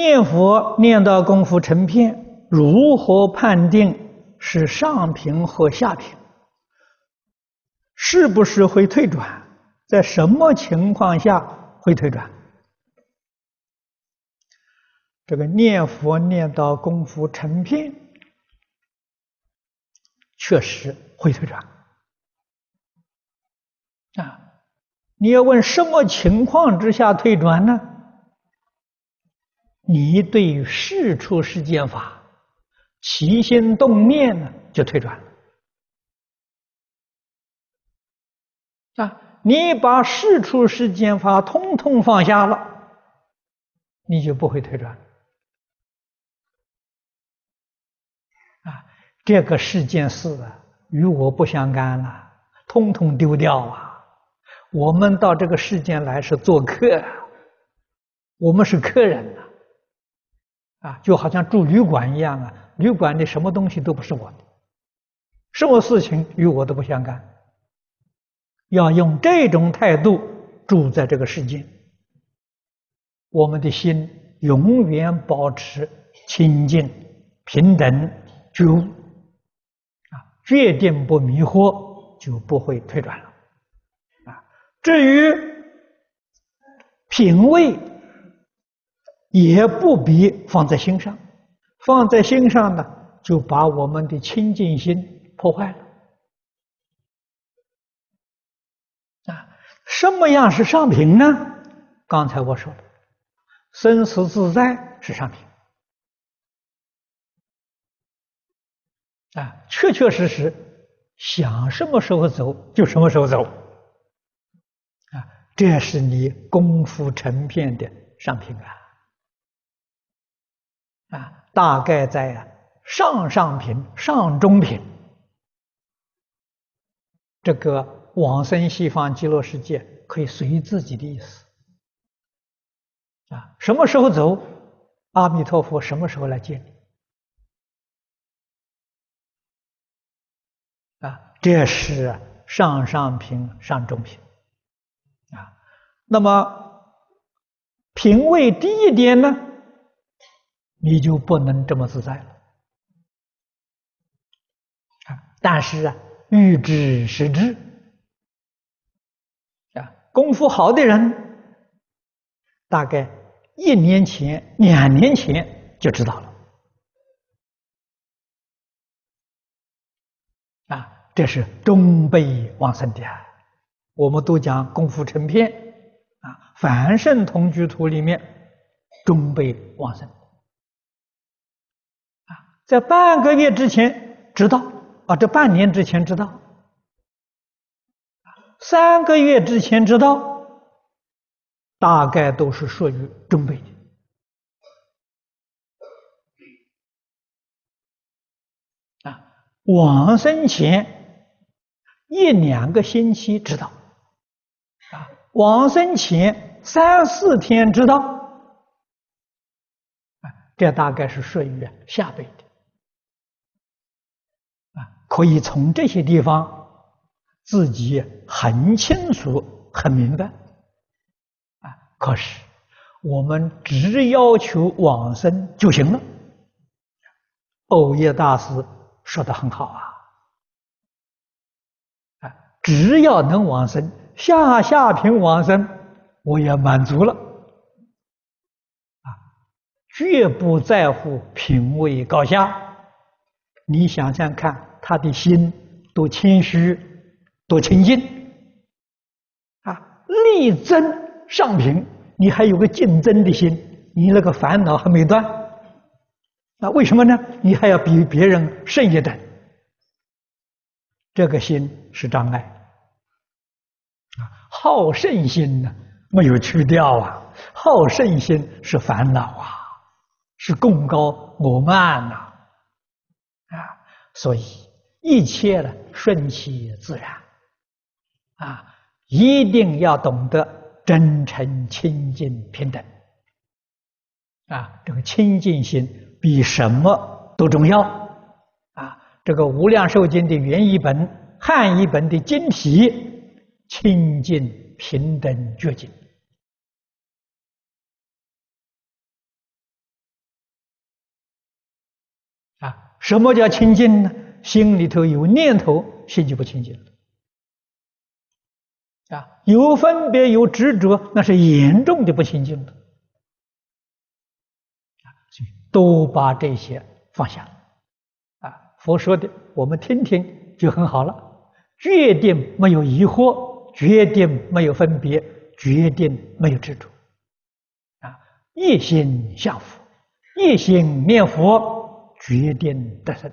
念佛念到功夫成片，如何判定是上品或下品？是不是会退转？在什么情况下会退转？这个念佛念到功夫成片，确实会退转。啊，你要问什么情况之下退转呢？你对世出世间法起心动念呢，就退转了。啊，你把世出世间法通通放下了，你就不会退转。啊，这个世间事啊，与我不相干了，通通丢掉啊！我们到这个世间来是做客，我们是客人呐。啊就好像住旅馆一样啊，旅馆里什么东西都不是我的，什么事情与我都不相干。要用这种态度住在这个世间，我们的心永远保持清净、平等、觉悟，啊，决定不迷惑，就不会退转了。啊，至于品味。也不必放在心上，放在心上呢，就把我们的清净心破坏了。啊，什么样是上品呢？刚才我说的，生死自在是上品。啊，确确实实想什么时候走就什么时候走。啊，这是你功夫成片的上品啊。啊，大概在上上品、上中品，这个往生西方极乐世界可以随自己的意思。啊，什么时候走，阿弥陀佛什么时候来接你。啊，这是上上品、上中品。啊，那么品位低一点呢？你就不能这么自在了啊！但是啊，欲知时至啊，功夫好的人，大概一年前、两年前就知道了啊。这是中辈往生的，我们都讲功夫成片啊，《凡圣同居图》里面中辈往生。在半个月之前知道啊，这半年之前知道，三个月之前知道，大概都是属于中辈的。啊，往生前一两个星期知道，啊，往生前三四天知道，啊，这大概是属于下辈的。可以从这些地方自己很清楚、很明白啊。可是我们只要求往生就行了。藕益大师说的很好啊，啊，只要能往生，下下品往生，我也满足了啊，绝不在乎品位高下。你想想看。他的心多谦虚，多清净啊！力争上品，你还有个竞争的心，你那个烦恼还没断，那为什么呢？你还要比别人胜一等，这个心是障碍啊！好胜心呢，没有去掉啊！好胜心是烦恼啊，是贡高我慢呐啊，啊！所以。一切呢，顺其自然，啊，一定要懂得真诚、清净、平等，啊，这个清净心比什么都重要，啊，这个《无量寿经》的原译本、汉译本的经题，清净平等觉经。啊，什么叫清净呢？心里头有念头，心就不清净了。啊，有分别有执着，那是严重的不清净的。啊，所以都把这些放下。啊，佛说的我们听听就很好了，决定没有疑惑，决定没有分别，决定没有执着。啊，一心向佛，一心念佛，决定得胜。